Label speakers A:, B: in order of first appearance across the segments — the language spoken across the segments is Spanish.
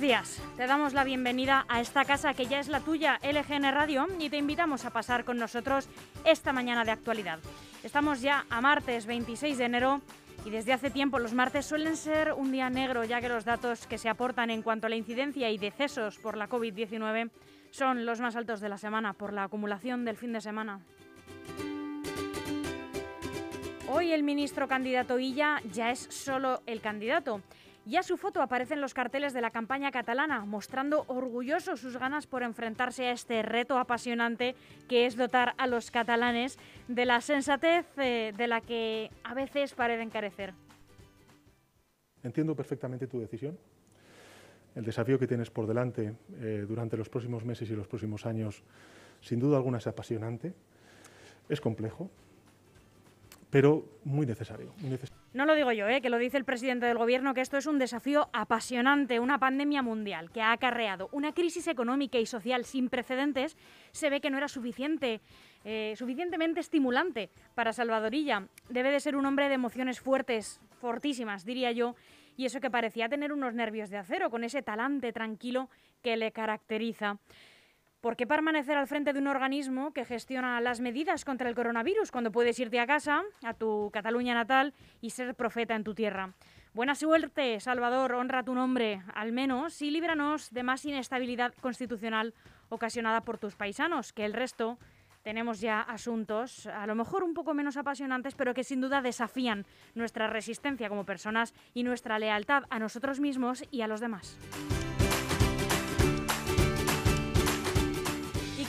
A: Buenos días, te damos la bienvenida a esta casa que ya es la tuya, LGN Radio, y te invitamos a pasar con nosotros esta mañana de actualidad. Estamos ya a martes 26 de enero y desde hace tiempo los martes suelen ser un día negro ya que los datos que se aportan en cuanto a la incidencia y decesos por la COVID-19 son los más altos de la semana por la acumulación del fin de semana. Hoy el ministro candidato Illa ya es solo el candidato. Ya su foto aparece en los carteles de la campaña catalana, mostrando orgulloso sus ganas por enfrentarse a este reto apasionante que es dotar a los catalanes de la sensatez eh, de la que a veces parecen carecer.
B: Entiendo perfectamente tu decisión. El desafío que tienes por delante eh, durante los próximos meses y los próximos años, sin duda alguna, es apasionante, es complejo, pero muy necesario.
A: no lo digo yo, ¿eh? que lo dice el presidente del Gobierno, que esto es un desafío apasionante, una pandemia mundial que ha acarreado una crisis económica y social sin precedentes, se ve que no era suficiente, eh, suficientemente estimulante para Salvadorilla. Debe de ser un hombre de emociones fuertes, fortísimas, diría yo, y eso que parecía tener unos nervios de acero, con ese talante tranquilo que le caracteriza. ¿Por qué permanecer al frente de un organismo que gestiona las medidas contra el coronavirus cuando puedes irte a casa, a tu Cataluña natal, y ser profeta en tu tierra? Buena suerte, Salvador, honra tu nombre, al menos, y líbranos de más inestabilidad constitucional ocasionada por tus paisanos, que el resto tenemos ya asuntos, a lo mejor un poco menos apasionantes, pero que sin duda desafían nuestra resistencia como personas y nuestra lealtad a nosotros mismos y a los demás.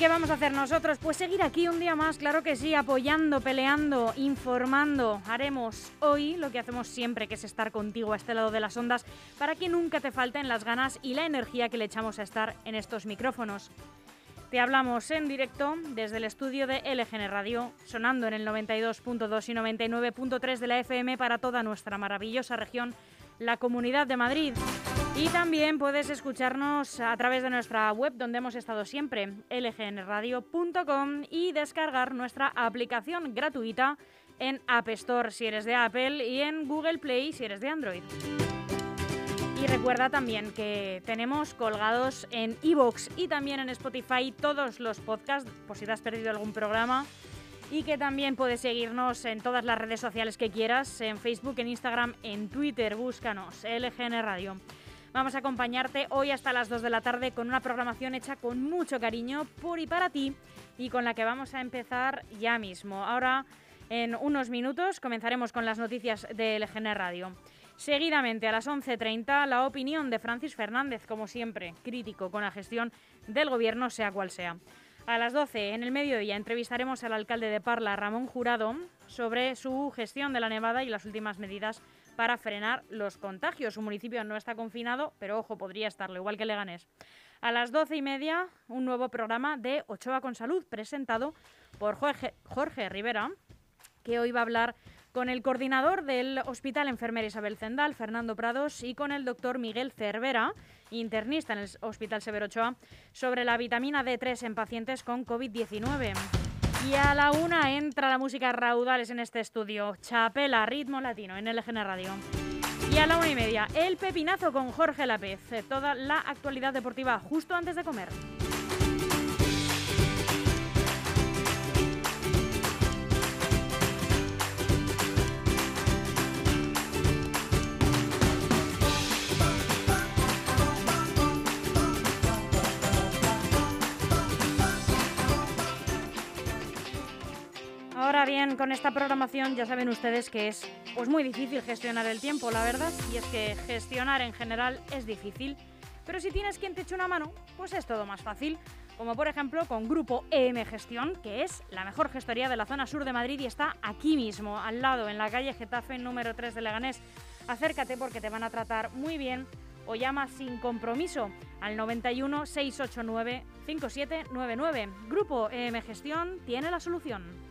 A: Qué vamos a hacer nosotros? Pues seguir aquí un día más, claro que sí, apoyando, peleando, informando. Haremos hoy lo que hacemos siempre, que es estar contigo a este lado de las ondas, para que nunca te falten las ganas y la energía que le echamos a estar en estos micrófonos. Te hablamos en directo desde el estudio de LGN Radio, sonando en el 92.2 y 99.3 de la FM para toda nuestra maravillosa región, la Comunidad de Madrid. Y también puedes escucharnos a través de nuestra web donde hemos estado siempre, lgnradio.com y descargar nuestra aplicación gratuita en App Store si eres de Apple y en Google Play si eres de Android. Y recuerda también que tenemos colgados en iVoox y también en Spotify todos los podcasts, por si te has perdido algún programa y que también puedes seguirnos en todas las redes sociales que quieras, en Facebook, en Instagram, en Twitter, búscanos, LGN Radio. Vamos a acompañarte hoy hasta las 2 de la tarde con una programación hecha con mucho cariño por y para ti y con la que vamos a empezar ya mismo. Ahora, en unos minutos, comenzaremos con las noticias de LGN Radio. Seguidamente, a las 11.30, la opinión de Francis Fernández, como siempre, crítico con la gestión del gobierno, sea cual sea. A las 12, en el mediodía, entrevistaremos al alcalde de Parla, Ramón Jurado, sobre su gestión de la nevada y las últimas medidas para frenar los contagios. Su municipio no está confinado, pero ojo, podría estarlo, igual que Leganés. A las doce y media, un nuevo programa de Ochoa con Salud, presentado por Jorge, Jorge Rivera, que hoy va a hablar con el coordinador del Hospital Enfermera Isabel Zendal, Fernando Prados, y con el doctor Miguel Cervera, internista en el Hospital Severo Ochoa, sobre la vitamina D3 en pacientes con COVID-19. Y a la una entra la música raudales en este estudio. Chapela, ritmo latino en LGN Radio. Y a la una y media, el pepinazo con Jorge Lápez. Toda la actualidad deportiva justo antes de comer. Bien, con esta programación ya saben ustedes que es pues muy difícil gestionar el tiempo, la verdad, y es que gestionar en general es difícil, pero si tienes quien te eche una mano, pues es todo más fácil, como por ejemplo con Grupo EM Gestión, que es la mejor gestoría de la zona sur de Madrid y está aquí mismo, al lado, en la calle Getafe número 3 de Leganés. Acércate porque te van a tratar muy bien o llama sin compromiso al 91 689 5799. Grupo EM Gestión tiene la solución.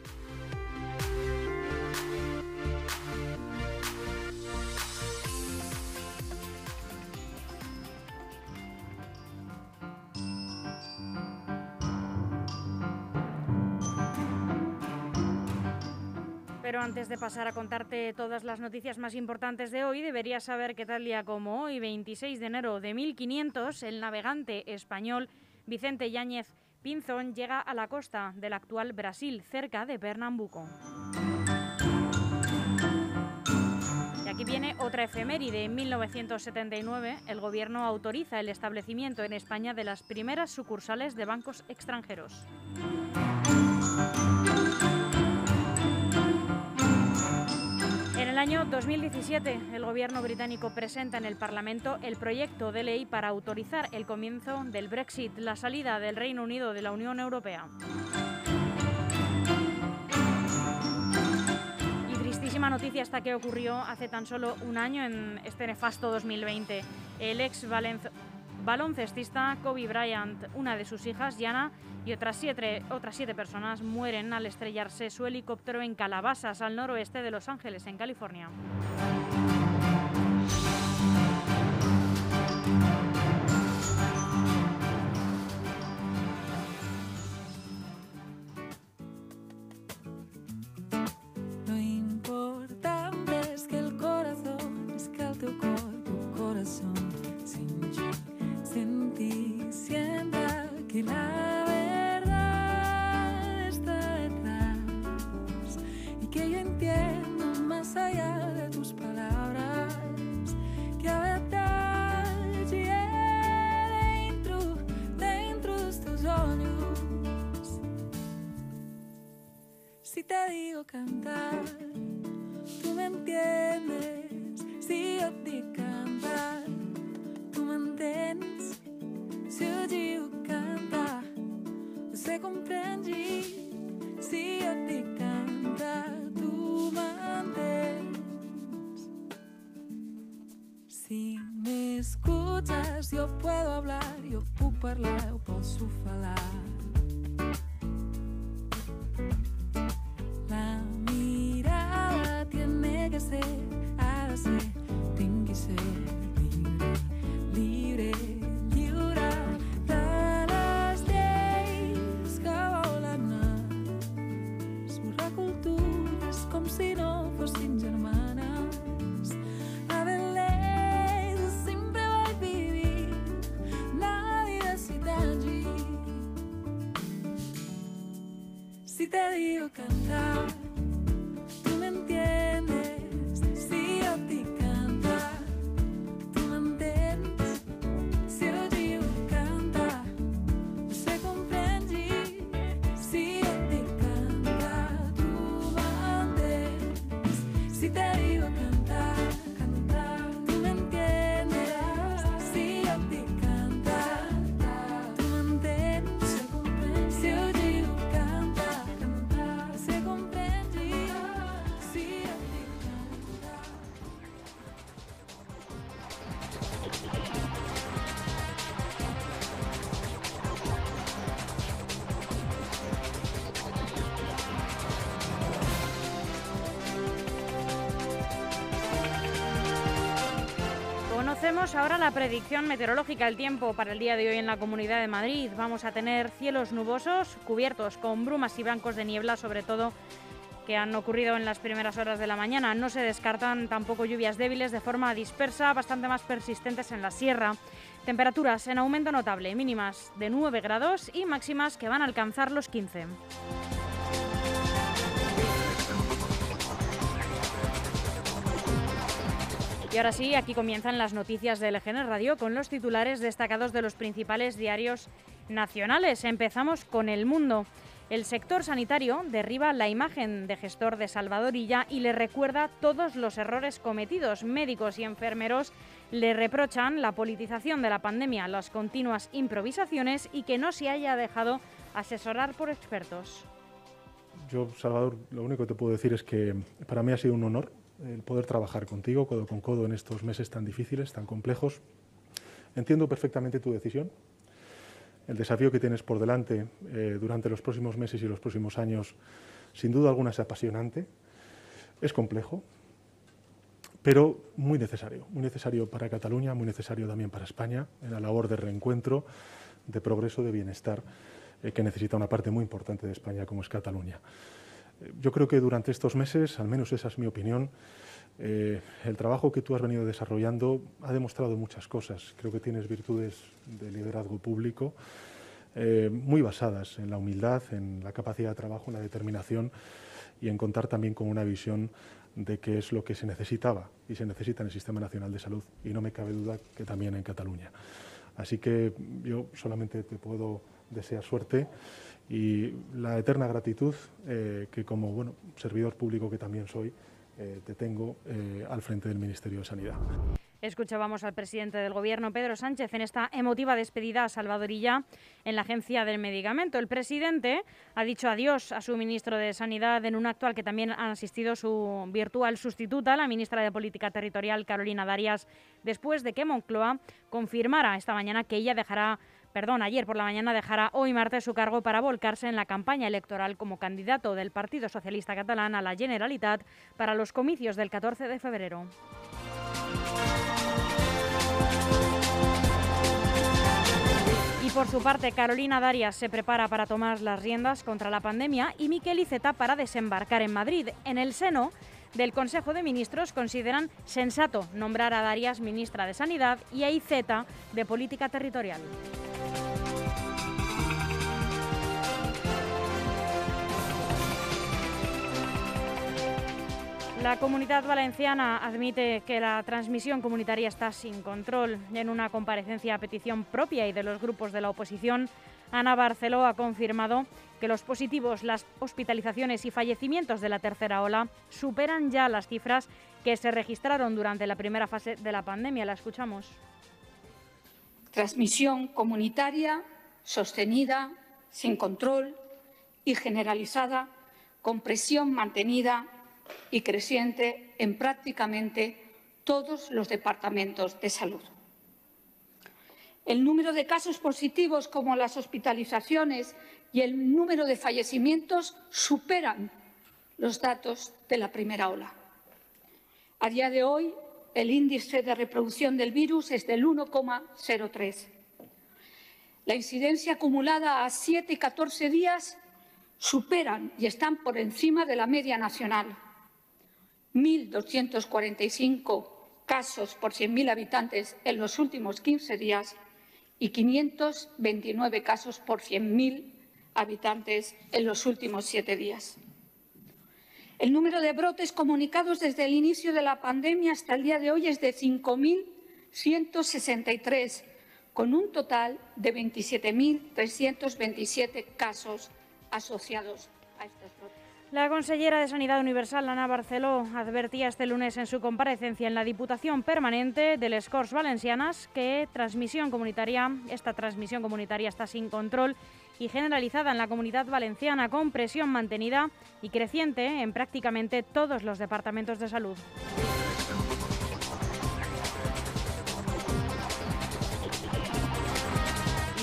A: Pero antes de pasar a contarte todas las noticias más importantes de hoy, deberías saber que tal día como hoy, 26 de enero de 1500, el navegante español Vicente Yáñez Pinzón llega a la costa del actual Brasil, cerca de Pernambuco. Y aquí viene otra efeméride. En 1979, el gobierno autoriza el establecimiento en España de las primeras sucursales de bancos extranjeros. Año 2017, el gobierno británico presenta en el Parlamento el proyecto de ley para autorizar el comienzo del Brexit, la salida del Reino Unido de la Unión Europea. Y tristísima noticia esta que ocurrió hace tan solo un año en este nefasto 2020. El ex baloncestista Kobe Bryant, una de sus hijas, Yana, y otras siete, otras siete personas mueren al estrellarse su helicóptero en Calabasas, al noroeste de Los Ángeles, en California. Escuchas, yo puedo hablar, yo puedo hablar, yo puedo falar. you can Conocemos ahora la predicción meteorológica del tiempo para el día de hoy en la Comunidad de Madrid. Vamos a tener cielos nubosos cubiertos con brumas y bancos de niebla, sobre todo que han ocurrido en las primeras horas de la mañana. No se descartan tampoco lluvias débiles de forma dispersa, bastante más persistentes en la sierra. Temperaturas en aumento notable, mínimas de 9 grados y máximas que van a alcanzar los 15. Y ahora sí, aquí comienzan las noticias de LGN Radio con los titulares destacados de los principales diarios nacionales. Empezamos con El Mundo. El sector sanitario derriba la imagen de gestor de Salvadorilla y le recuerda todos los errores cometidos. Médicos y enfermeros le reprochan la politización de la pandemia, las continuas improvisaciones y que no se haya dejado asesorar por expertos.
B: Yo, Salvador, lo único que te puedo decir es que para mí ha sido un honor el poder trabajar contigo codo con codo en estos meses tan difíciles, tan complejos. Entiendo perfectamente tu decisión. El desafío que tienes por delante eh, durante los próximos meses y los próximos años, sin duda alguna, es apasionante. Es complejo, pero muy necesario. Muy necesario para Cataluña, muy necesario también para España, en la labor de reencuentro, de progreso, de bienestar, eh, que necesita una parte muy importante de España como es Cataluña. Yo creo que durante estos meses, al menos esa es mi opinión, eh, el trabajo que tú has venido desarrollando ha demostrado muchas cosas. Creo que tienes virtudes de liderazgo público eh, muy basadas en la humildad, en la capacidad de trabajo, en la determinación y en contar también con una visión de qué es lo que se necesitaba y se necesita en el Sistema Nacional de Salud y no me cabe duda que también en Cataluña. Así que yo solamente te puedo desear suerte y la eterna gratitud eh, que como bueno, servidor público que también soy, eh, te tengo eh, al frente del Ministerio de Sanidad.
A: Escuchábamos al presidente del Gobierno, Pedro Sánchez, en esta emotiva despedida a Salvadorilla en la Agencia del Medicamento. El presidente ha dicho adiós a su ministro de Sanidad en un acto al que también ha asistido su virtual sustituta, la ministra de Política Territorial, Carolina Darias, después de que Moncloa confirmara esta mañana que ella dejará perdón, ayer por la mañana dejará hoy martes su cargo para volcarse en la campaña electoral como candidato del Partido Socialista Catalán a la Generalitat para los comicios del 14 de febrero. Y por su parte, Carolina Darias se prepara para tomar las riendas contra la pandemia y Miquel Iceta para desembarcar en Madrid. En el seno del Consejo de Ministros consideran sensato nombrar a Darias ministra de Sanidad y a Iceta de Política Territorial. La comunidad valenciana admite que la transmisión comunitaria está sin control. En una comparecencia a petición propia y de los grupos de la oposición, Ana Barceló ha confirmado que los positivos, las hospitalizaciones y fallecimientos de la tercera ola superan ya las cifras que se registraron durante la primera fase de la pandemia. La escuchamos.
C: Transmisión comunitaria sostenida, sin control y generalizada, con presión mantenida y creciente en prácticamente todos los departamentos de salud. El número de casos positivos, como las hospitalizaciones y el número de fallecimientos, superan los datos de la primera ola. A día de hoy, el índice de reproducción del virus es del 1,03. La incidencia acumulada a 7 y 14 días superan y están por encima de la media nacional. 1.245 casos por 100.000 habitantes en los últimos 15 días y 529 casos por 100.000 habitantes en los últimos siete días. El número de brotes comunicados desde el inicio de la pandemia hasta el día de hoy es de 5.163, con un total de 27.327 casos asociados a brotes.
A: La consellera de Sanidad Universal, Ana Barceló, advertía este lunes en su comparecencia en la Diputación Permanente de Les Valencianas que transmisión comunitaria, esta transmisión comunitaria está sin control y generalizada en la comunidad valenciana con presión mantenida y creciente en prácticamente todos los departamentos de salud.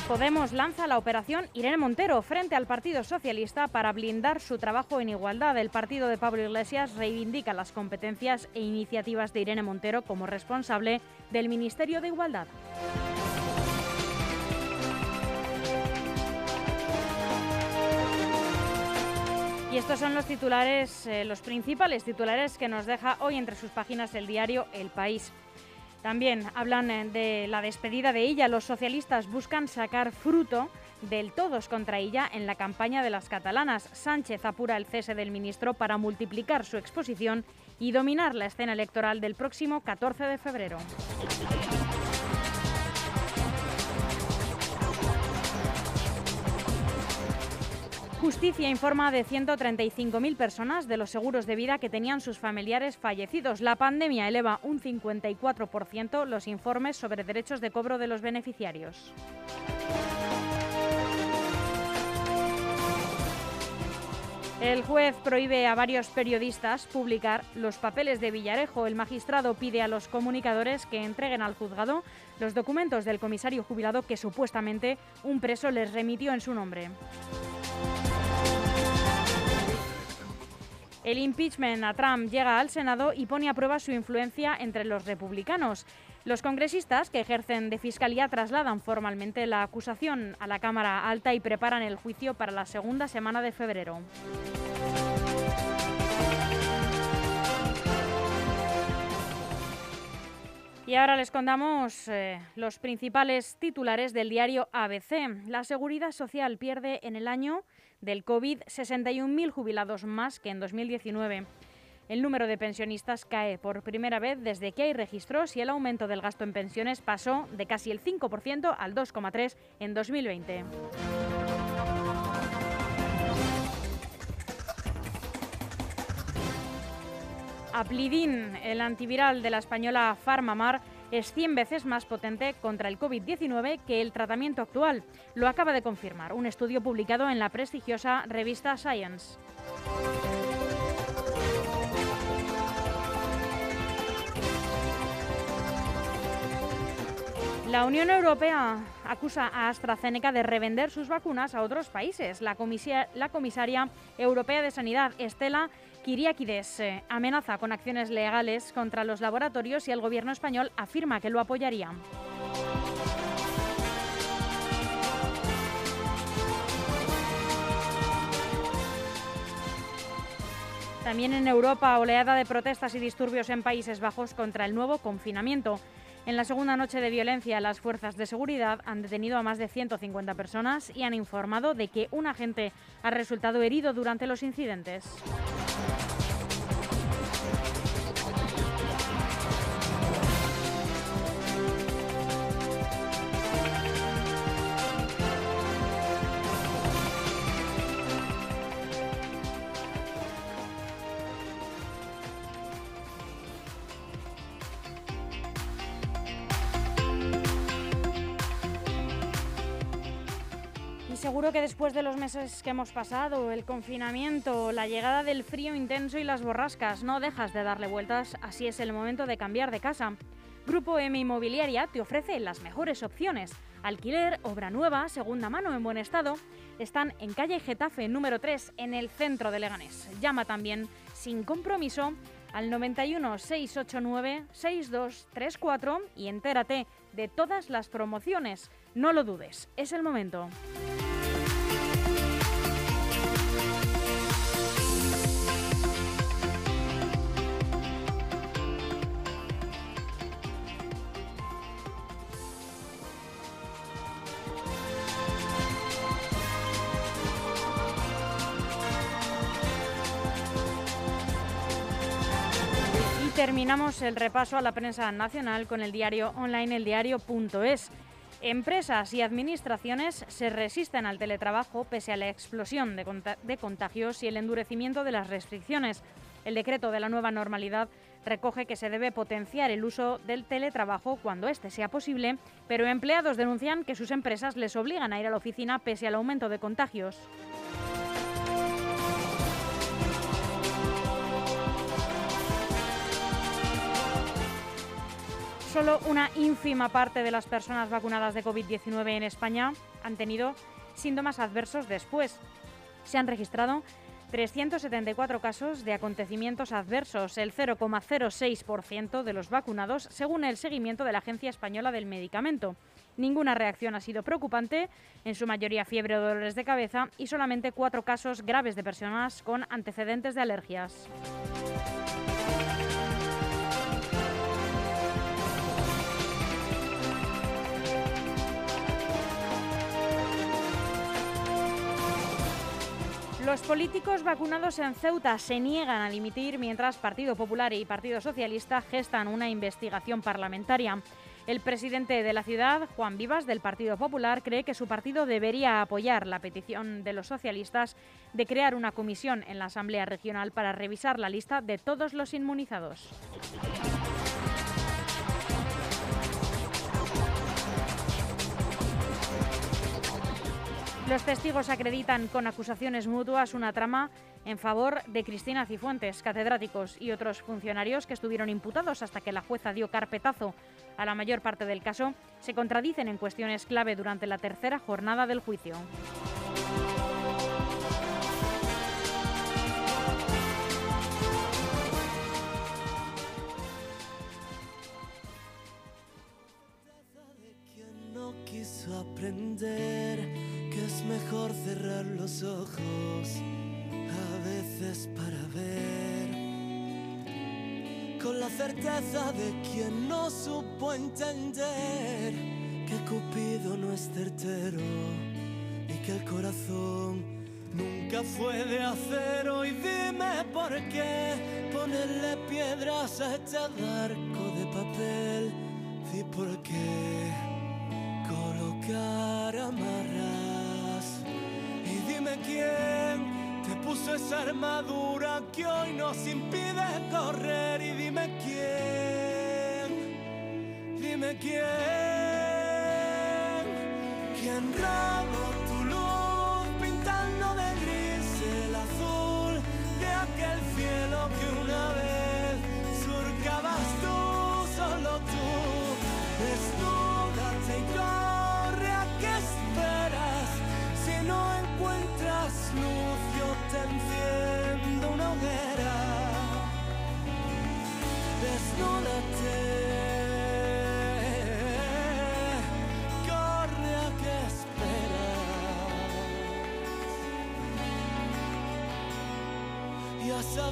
A: Podemos lanza la operación Irene Montero frente al Partido Socialista para blindar su trabajo en igualdad. El partido de Pablo Iglesias reivindica las competencias e iniciativas de Irene Montero como responsable del Ministerio de Igualdad. Y estos son los titulares, eh, los principales titulares que nos deja hoy entre sus páginas el diario El País. También hablan eh, de la despedida de ella. Los socialistas buscan sacar fruto del todos contra ella en la campaña de las catalanas. Sánchez apura el cese del ministro para multiplicar su exposición y dominar la escena electoral del próximo 14 de febrero. Justicia informa de 135.000 personas de los seguros de vida que tenían sus familiares fallecidos. La pandemia eleva un 54% los informes sobre derechos de cobro de los beneficiarios. El juez prohíbe a varios periodistas publicar los papeles de Villarejo. El magistrado pide a los comunicadores que entreguen al juzgado los documentos del comisario jubilado que supuestamente un preso les remitió en su nombre. El impeachment a Trump llega al Senado y pone a prueba su influencia entre los republicanos. Los congresistas que ejercen de fiscalía trasladan formalmente la acusación a la Cámara Alta y preparan el juicio para la segunda semana de febrero. Y ahora les contamos eh, los principales titulares del diario ABC. La seguridad social pierde en el año del COVID 61.000 jubilados más que en 2019. El número de pensionistas cae por primera vez desde que hay registros y el aumento del gasto en pensiones pasó de casi el 5% al 2,3% en 2020. Aplidin, el antiviral de la española Pharmamar, es 100 veces más potente contra el COVID-19 que el tratamiento actual. Lo acaba de confirmar un estudio publicado en la prestigiosa revista Science. La Unión Europea acusa a AstraZeneca de revender sus vacunas a otros países. La, comisaria europea de Sanidad, Estela Kiriakides, eh, amenaza con acciones legales contra los laboratorios y el gobierno español afirma que lo apoyaría. También en Europa, oleada de protestas y disturbios en Países Bajos contra el nuevo confinamiento. En la segunda noche de violencia, las fuerzas de seguridad han detenido a más de 150 personas y han informado de que un agente ha resultado herido durante los incidentes. Seguro que después de los meses que hemos pasado, el confinamiento, la llegada del frío intenso y las borrascas, no dejas de darle vueltas, así es el momento de cambiar de casa. Grupo M Inmobiliaria te ofrece las mejores opciones. Alquiler, obra nueva, segunda mano en buen estado. Están en calle Getafe número 3 en el centro de Leganés. Llama también sin compromiso al 91 689 6234 y entérate de todas las promociones. No lo dudes, es el momento. Terminamos el repaso a la prensa nacional con el diario online eldiario.es. Empresas y administraciones se resisten al teletrabajo pese a la explosión de, contagios y el endurecimiento de las restricciones. El decreto de la nueva normalidad recoge que se debe potenciar el uso del teletrabajo cuando éste sea posible, pero empleados denuncian que sus empresas les obligan a ir a la oficina pese al aumento de contagios. Solo una ínfima parte de las personas vacunadas de COVID-19 en España han tenido síntomas adversos después. Se han registrado 374 casos de acontecimientos adversos, el 0,06% de los vacunados, según el seguimiento de la Agencia Española del Medicamento. Ninguna reacción ha sido preocupante, en su mayoría fiebre o dolores de cabeza y solamente cuatro casos graves de personas con antecedentes de alergias. Los políticos vacunados en Ceuta se niegan a dimitir mientras Partido Popular y Partido Socialista gestan una investigación parlamentaria. El presidente de la ciudad, Juan Vivas, del Partido Popular, cree que su partido debería apoyar la petición de los socialistas de crear una comisión en la Asamblea Regional para revisar la lista de todos los inmunizados. Los testigos acreditan con acusaciones mutuas una trama en favor de Cristina Cifuentes, catedráticos y otros funcionarios que estuvieron imputados hasta que la jueza dio carpetazo a la mayor parte del caso, se contradicen en cuestiones clave durante la tercera jornada del juicio.
D: aprender es mejor cerrar los ojos a veces para ver con la certeza de quien no supo entender que Cupido no es certero y que el corazón nunca fue de acero. Y dime por qué ponerle piedras a este arco de papel. Y por qué colocar amarras. Quién te puso esa armadura que hoy nos impide correr y dime quién, dime quién, quién robó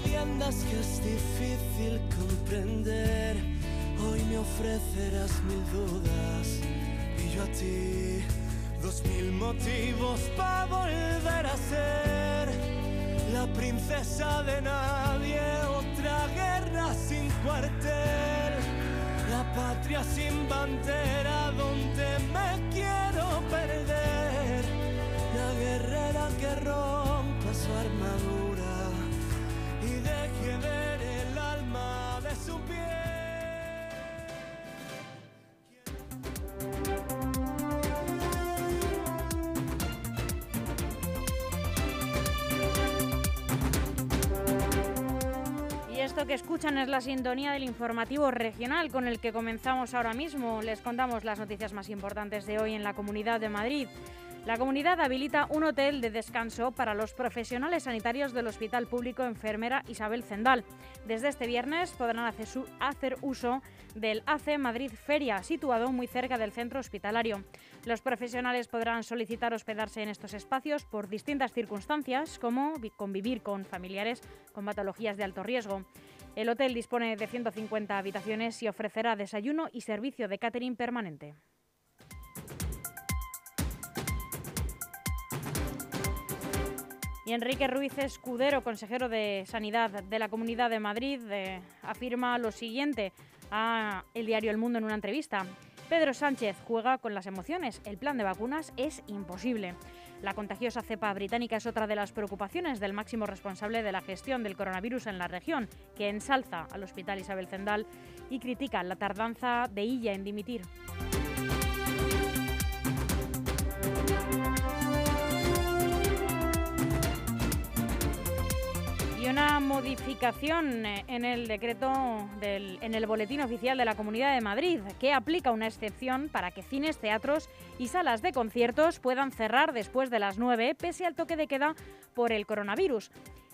D: sabiendas que es difícil comprender. Hoy me ofrecerás mil dudas y yo a ti dos mil motivos para volver a ser la princesa de nadie, otra guerra sin cuartel, la patria sin bandera donde me quiero perder, la guerrera que
A: que escuchan es la sintonía del informativo regional con el que comenzamos ahora mismo. Les contamos las noticias más importantes de hoy en la Comunidad de Madrid. La comunidad habilita un hotel de descanso para los profesionales sanitarios del Hospital Público Enfermera Isabel Zendal. Desde este viernes podrán hacer, uso del AC Madrid Feria, situado muy cerca del centro hospitalario. Los profesionales podrán solicitar hospedarse en estos espacios por distintas circunstancias, como vi- convivir con familiares con patologías de alto riesgo. El hotel dispone de 150 habitaciones y ofrecerá desayuno y servicio de catering permanente. Y Enrique Ruiz Escudero, consejero de Sanidad de la Comunidad de Madrid, eh, afirma lo siguiente a el diario El Mundo en una entrevista. Pedro Sánchez juega con las emociones. El plan de vacunas es imposible. La contagiosa cepa británica es otra de las preocupaciones del máximo responsable de la gestión del coronavirus en la región, que ensalza al Hospital Isabel Zendal y critica la tardanza de Illa en dimitir. Y una modificación eh, en el decreto del, en el boletín oficial de la Comunidad de Madrid, que aplica una excepción para que cines, teatros y salas de conciertos puedan cerrar después de las 9, pese al toque de queda por el coronavirus.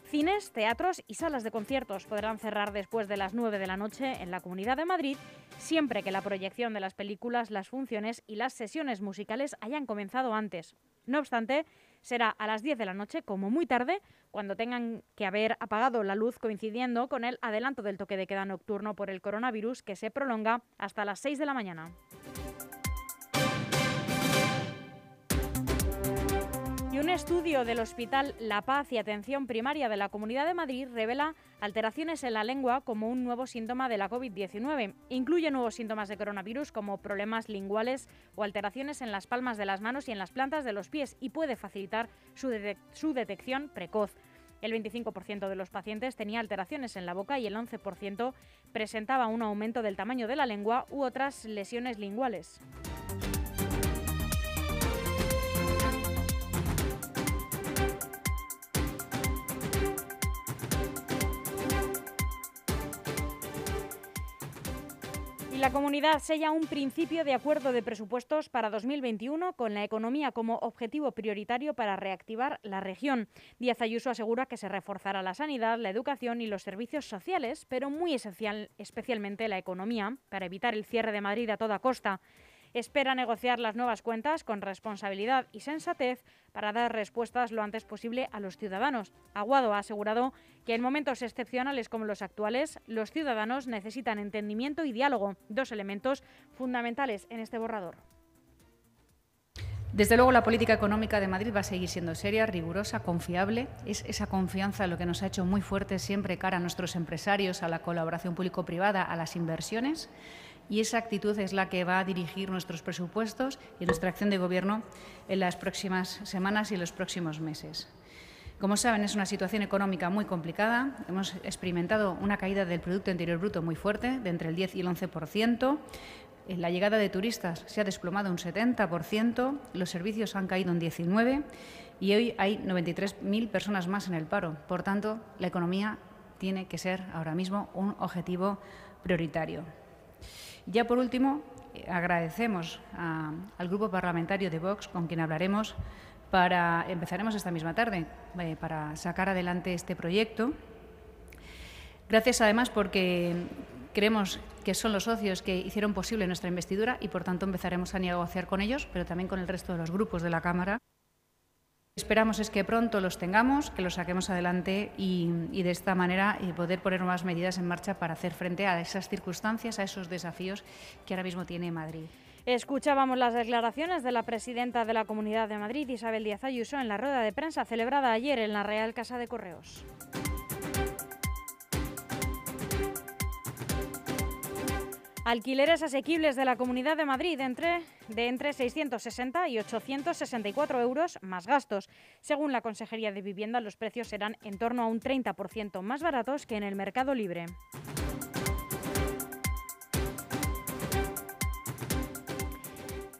A: Cines, teatros y salas de conciertos podrán cerrar después de las 9 de la noche en la Comunidad de Madrid, siempre que la proyección de las películas, las funciones y las sesiones musicales hayan comenzado antes. No obstante, será a las 10 de la noche, como muy tarde, cuando tengan que haber apagado la luz coincidiendo con el adelanto del toque de queda nocturno por el coronavirus que se prolonga hasta las 6 de la mañana. Estudio del Hospital La Paz y Atención Primaria de la Comunidad de Madrid revela alteraciones en la lengua como un nuevo síntoma de la COVID-19. Incluye nuevos síntomas de coronavirus como problemas linguales o alteraciones en las palmas de las manos y en las plantas de los pies y puede facilitar su, su detección precoz. El 25% de los pacientes tenía alteraciones en la boca y el 11% presentaba un aumento del tamaño de la lengua u otras lesiones linguales. La comunidad sella un principio de acuerdo de presupuestos para 2021 con la economía como objetivo prioritario para reactivar la región. Díaz Ayuso asegura que se reforzará la sanidad, la educación y los servicios sociales, pero muy esencial, especialmente la economía, para evitar el cierre de Madrid a toda costa. Espera negociar las nuevas cuentas con responsabilidad y sensatez para dar respuestas lo antes posible a los ciudadanos. Aguado ha asegurado que en momentos excepcionales como los actuales, los ciudadanos necesitan entendimiento y diálogo, dos elementos fundamentales en este borrador.
E: Desde luego, la política económica de Madrid va a seguir siendo seria, rigurosa, confiable. Es esa confianza lo que nos ha hecho muy fuertes siempre cara a nuestros empresarios, a la colaboración público-privada, a las inversiones. Y esa actitud es la que va a dirigir nuestros presupuestos y nuestra acción de Gobierno en las próximas semanas y en los próximos meses. Como saben, es una situación económica muy complicada. Hemos experimentado una caída del Producto Interior Bruto muy fuerte, de entre el 10 y el 11%. Eh, la llegada de turistas se ha desplomado un 70%, los servicios han caído un 19% y hoy hay 93.000 personas más en el paro. Por tanto, la economía tiene que ser ahora mismo un objetivo prioritario. Ya por último, eh, agradecemos al grupo parlamentario de Vox, con quien hablaremos, para empezaremos esta misma tarde eh, para sacar adelante este proyecto. Gracias además porque Creemos que son los socios que hicieron posible nuestra investidura y, por tanto, empezaremos a negociar con ellos, pero también con el resto de los grupos de la Cámara. Esperamos es que pronto los tengamos, que los saquemos adelante y, de esta manera eh, poder poner nuevas medidas en marcha para hacer frente a esas circunstancias, a esos desafíos que ahora mismo tiene Madrid.
A: Escuchábamos las declaraciones de la presidenta de la Comunidad de Madrid, Isabel Díaz Ayuso, en la rueda de prensa celebrada ayer en la Real Casa de Correos. Alquileres asequibles de la Comunidad de Madrid entre, de entre 660 y 864 euros más gastos. Según la Consejería de Vivienda, los precios serán en torno a un 30% más baratos que en el mercado libre.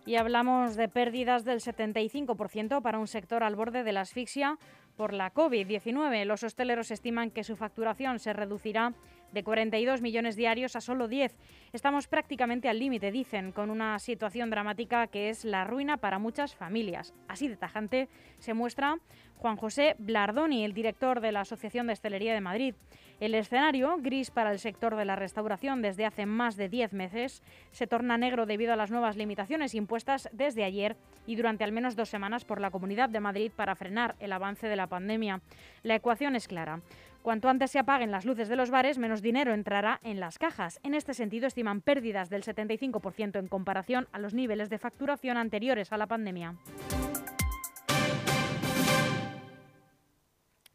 A: Y hablamos de pérdidas del 75% para un sector al borde de la asfixia por la COVID-19. Los hosteleros estiman que su facturación se reducirá de 42 millones diarios a solo 10. Estamos prácticamente al límite, dicen, con una situación dramática que es la ruina para muchas familias. Así de tajante se muestra Juan José Blardoni, el director de la Asociación de Estelería de Madrid. El escenario, gris para el sector de la restauración desde hace más de 10 meses, se torna negro debido a las nuevas limitaciones impuestas desde ayer y durante al menos dos semanas por la Comunidad de Madrid para frenar el avance de la pandemia. La ecuación es clara. Cuanto antes se apaguen las luces de los bares, menos dinero entrará en las cajas. En este sentido, estiman pérdidas del 75% en comparación a los niveles de facturación anteriores a la pandemia.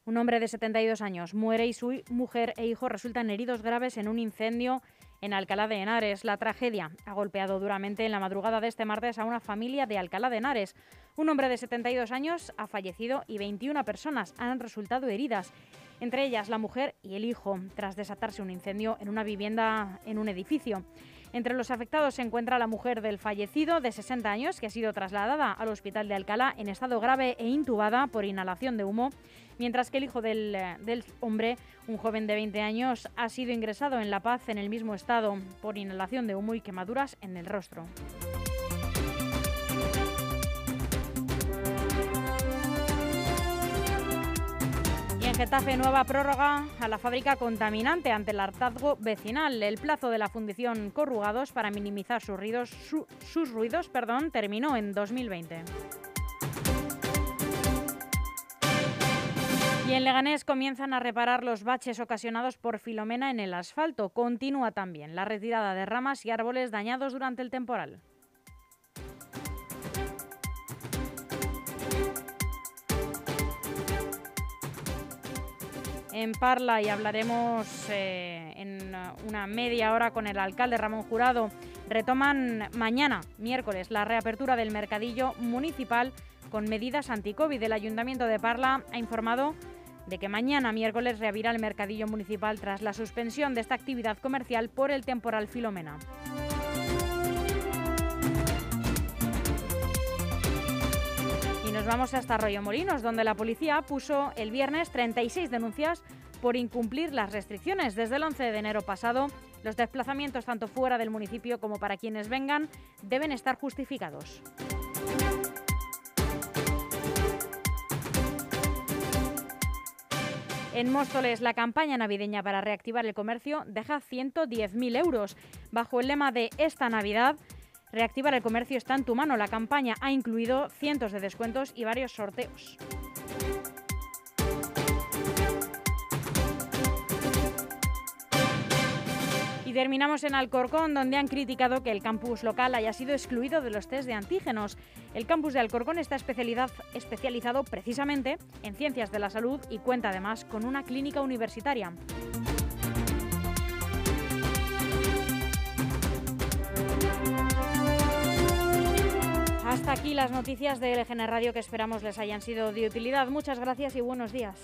A: Un hombre de 72 años muere y su mujer e hijo resultan heridos graves en un incendio en Alcalá de Henares. La tragedia ha golpeado duramente en la madrugada de este martes a una familia de Alcalá de Henares. Un hombre de 72 años ha fallecido y 21 personas han resultado heridas, entre ellas la mujer y el hijo, tras desatarse un incendio en una vivienda en un edificio. Entre los afectados se encuentra la mujer del fallecido de 60 años, que ha sido trasladada al hospital de Alcalá en estado grave e intubada por inhalación de humo, mientras que el hijo del, eh, hombre, un joven de 20 años, ha sido ingresado en La Paz en el mismo estado por inhalación de humo y quemaduras en el rostro. Getafe nueva prórroga a la fábrica contaminante ante el hartazgo vecinal. El plazo de la Fundición Corrugados para minimizar sus ruidos, perdón, terminó en 2020. Y en Leganés comienzan a reparar los baches ocasionados por Filomena en el asfalto. Continúa también la retirada de ramas y árboles dañados durante el temporal. En Parla y hablaremos eh, en una media hora con el alcalde Ramón Jurado. Retoman mañana, miércoles, la reapertura del mercadillo municipal con medidas anti-COVID. El Ayuntamiento de Parla ha informado de que mañana, miércoles, reabrirá el mercadillo municipal tras la suspensión de esta actividad comercial por el temporal Filomena. Nos vamos hasta Arroyo Molinos, donde la policía puso el viernes 36 denuncias por incumplir las restricciones. Desde el 11 de enero pasado, los desplazamientos tanto fuera del municipio como para quienes vengan deben estar justificados. En Móstoles, la campaña navideña para reactivar el comercio deja 110.000 euros. Bajo el lema de esta Navidad, Reactivar el comercio está en tu mano. La campaña ha incluido cientos de descuentos y varios sorteos. Y terminamos en Alcorcón, donde han criticado que el campus local haya sido excluido de los test de antígenos. El campus de Alcorcón está especializado precisamente en ciencias de la salud y cuenta además con una clínica universitaria. Hasta aquí las noticias de LGN Radio que esperamos les hayan sido de utilidad. Muchas gracias y buenos días.